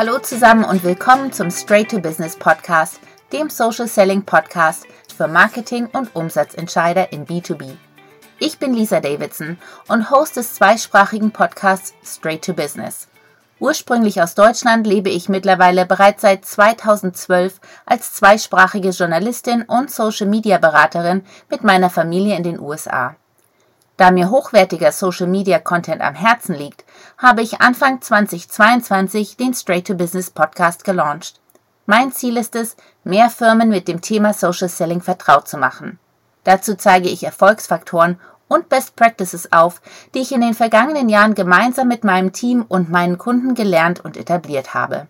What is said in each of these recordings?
Hallo zusammen und willkommen zum Straight to Business Podcast, dem Social Selling Podcast für Marketing und Umsatzentscheider in B2B. Ich bin Lisa Davidson und Host des zweisprachigen Podcasts Straight to Business. Ursprünglich aus Deutschland lebe ich mittlerweile bereits seit 2012 als zweisprachige Journalistin und Social-Media-Beraterin mit meiner Familie in den USA. Da mir hochwertiger Social-Media-Content am Herzen liegt, habe ich Anfang 2022 den Straight to Business Podcast gelauncht. Mein Ziel ist es, mehr Firmen mit dem Thema Social Selling vertraut zu machen. Dazu zeige ich Erfolgsfaktoren und Best Practices auf, die ich in den vergangenen Jahren gemeinsam mit meinem Team und meinen Kunden gelernt und etabliert habe.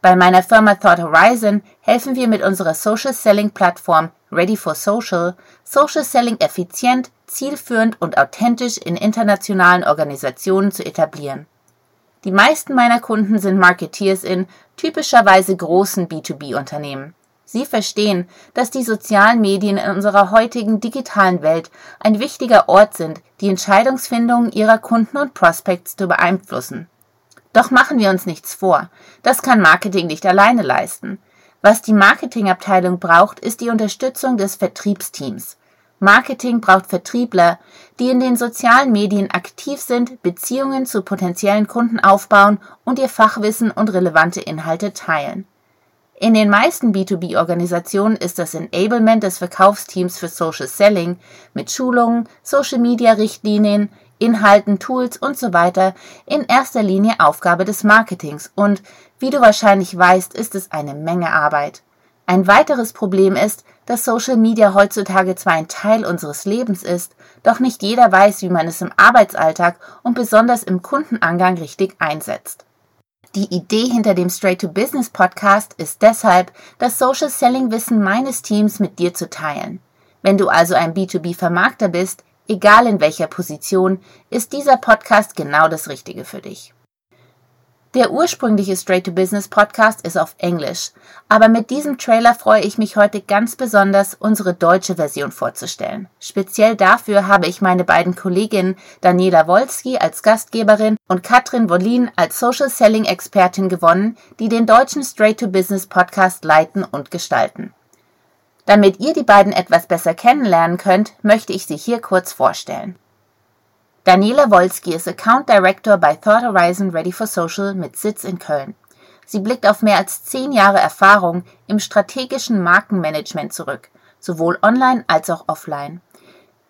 Bei meiner Firma Thought Horizon helfen wir mit unserer Social Selling Plattform Ready for Social Social Selling effizient, zielführend und authentisch in internationalen Organisationen zu etablieren. Die meisten meiner Kunden sind Marketeers in typischerweise großen B2B-Unternehmen. Sie verstehen, dass die sozialen Medien in unserer heutigen digitalen Welt ein wichtiger Ort sind, die Entscheidungsfindungen ihrer Kunden und Prospects zu beeinflussen. Doch machen wir uns nichts vor, das kann Marketing nicht alleine leisten. Was die Marketingabteilung braucht, ist die Unterstützung des Vertriebsteams. Marketing braucht Vertriebler, die in den sozialen Medien aktiv sind, Beziehungen zu potenziellen Kunden aufbauen und ihr Fachwissen und relevante Inhalte teilen. In den meisten B2B-Organisationen ist das Enablement des Verkaufsteams für Social Selling mit Schulungen, Social-Media-Richtlinien, Inhalten, Tools und so weiter in erster Linie Aufgabe des Marketings und, wie du wahrscheinlich weißt, ist es eine Menge Arbeit. Ein weiteres Problem ist, dass Social Media heutzutage zwar ein Teil unseres Lebens ist, doch nicht jeder weiß, wie man es im Arbeitsalltag und besonders im Kundenangang richtig einsetzt. Die Idee hinter dem Straight to Business Podcast ist deshalb, das Social Selling Wissen meines Teams mit dir zu teilen. Wenn du also ein B2B Vermarkter bist, egal in welcher Position, ist dieser Podcast genau das Richtige für dich. Der ursprüngliche Straight to Business Podcast ist auf Englisch, aber mit diesem Trailer freue ich mich heute ganz besonders, unsere deutsche Version vorzustellen. Speziell dafür habe ich meine beiden Kolleginnen Daniela Wolski als Gastgeberin und Katrin Wollin als Social Selling Expertin gewonnen, die den deutschen Straight to Business Podcast leiten und gestalten. Damit ihr die beiden etwas besser kennenlernen könnt, möchte ich sie hier kurz vorstellen. Daniela Wolski ist Account Director bei Thought Horizon Ready for Social mit Sitz in Köln. Sie blickt auf mehr als zehn Jahre Erfahrung im strategischen Markenmanagement zurück, sowohl online als auch offline.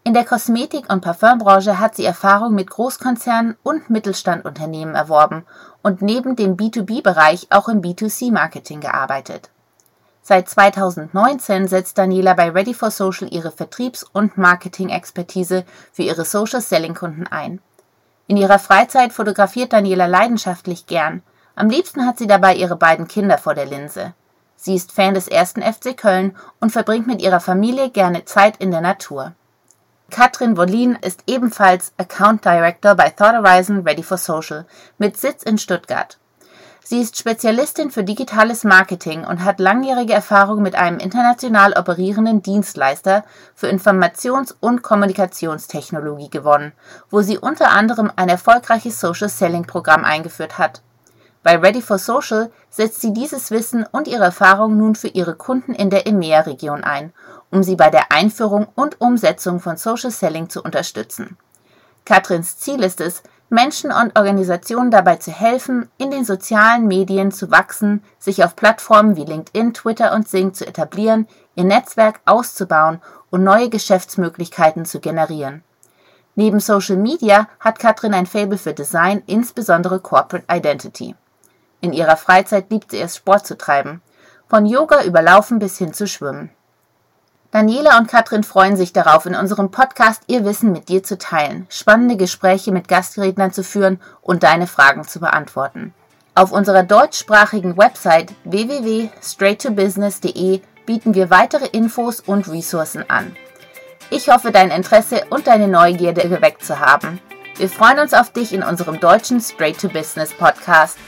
In der Kosmetik- und Parfümbranche hat sie Erfahrung mit Großkonzernen und Mittelstandunternehmen erworben und neben dem B2B-Bereich auch im B2C-Marketing gearbeitet. Seit 2019 setzt Daniela bei Ready for Social ihre Vertriebs- und Marketing-Expertise für ihre Social-Selling-Kunden ein. In ihrer Freizeit fotografiert Daniela leidenschaftlich gern. Am liebsten hat sie dabei ihre beiden Kinder vor der Linse. Sie ist Fan des ersten FC Köln und verbringt mit ihrer Familie gerne Zeit in der Natur. Katrin Wollin ist ebenfalls Account Director bei Thought Horizon Ready for Social mit Sitz in Stuttgart. Sie ist Spezialistin für digitales Marketing und hat langjährige Erfahrung mit einem international operierenden Dienstleister für Informations- und Kommunikationstechnologie gewonnen, wo sie unter anderem ein erfolgreiches Social Selling Programm eingeführt hat. Bei Ready for Social setzt sie dieses Wissen und ihre Erfahrung nun für ihre Kunden in der EMEA-Region ein, um sie bei der Einführung und Umsetzung von Social Selling zu unterstützen. Katrins Ziel ist es, Menschen und Organisationen dabei zu helfen, in den sozialen Medien zu wachsen, sich auf Plattformen wie LinkedIn, Twitter und Sing zu etablieren, ihr Netzwerk auszubauen und neue Geschäftsmöglichkeiten zu generieren. Neben Social Media hat Katrin ein Faible für Design, insbesondere Corporate Identity. In ihrer Freizeit liebt sie es, Sport zu treiben. Von Yoga über Laufen bis hin zu Schwimmen. Daniela und Katrin freuen sich darauf, in unserem Podcast ihr Wissen mit dir zu teilen, spannende Gespräche mit Gastrednern zu führen und deine Fragen zu beantworten. Auf unserer deutschsprachigen Website www.straighttobusiness.de bieten wir weitere Infos und Ressourcen an. Ich hoffe, dein Interesse und deine Neugierde geweckt zu haben. Wir freuen uns auf dich in unserem deutschen Straight to Business Podcast.